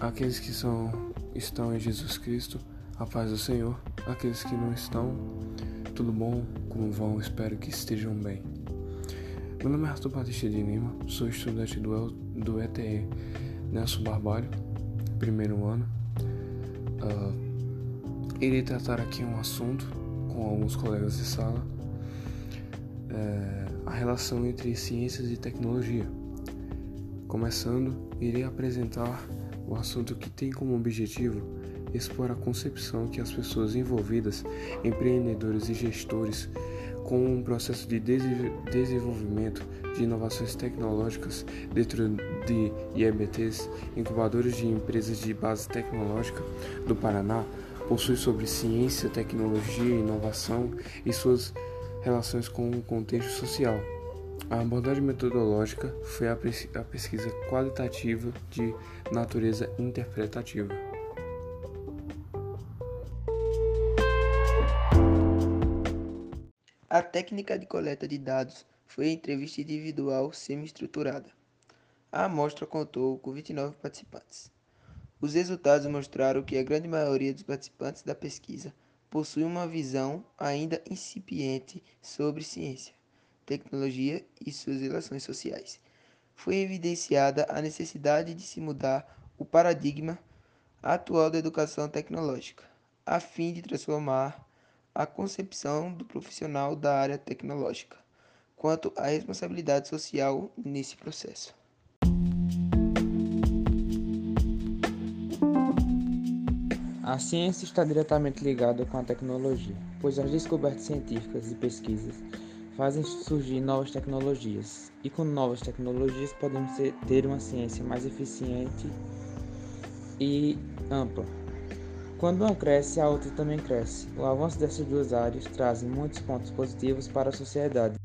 aqueles que são, estão em Jesus Cristo, a paz do Senhor, aqueles que não estão, tudo bom, como vão, espero que estejam bem. Meu nome é Arthur Batista de Lima, sou estudante do, do ETE Nelson Barbalho, primeiro ano. Uh, irei tratar aqui um assunto com alguns colegas de sala, é, a relação entre ciências e tecnologia. Começando, irei apresentar o assunto que tem como objetivo expor a concepção que as pessoas envolvidas, empreendedores e gestores, com um processo de desenvolvimento de inovações tecnológicas dentro de IEBTs, incubadores de empresas de base tecnológica do Paraná, possui sobre ciência, tecnologia inovação e suas relações com o contexto social. A abordagem metodológica foi a pesquisa qualitativa de natureza interpretativa. A técnica de coleta de dados foi a entrevista individual semi-estruturada. A amostra contou com 29 participantes. Os resultados mostraram que a grande maioria dos participantes da pesquisa possui uma visão ainda incipiente sobre ciência tecnologia e suas relações sociais. Foi evidenciada a necessidade de se mudar o paradigma atual da educação tecnológica, a fim de transformar a concepção do profissional da área tecnológica quanto à responsabilidade social nesse processo. A ciência está diretamente ligada com a tecnologia, pois as descobertas científicas e pesquisas fazem surgir novas tecnologias, e com novas tecnologias podemos ter uma ciência mais eficiente e ampla. Quando uma cresce, a outra também cresce. O avanço dessas duas áreas trazem muitos pontos positivos para a sociedade.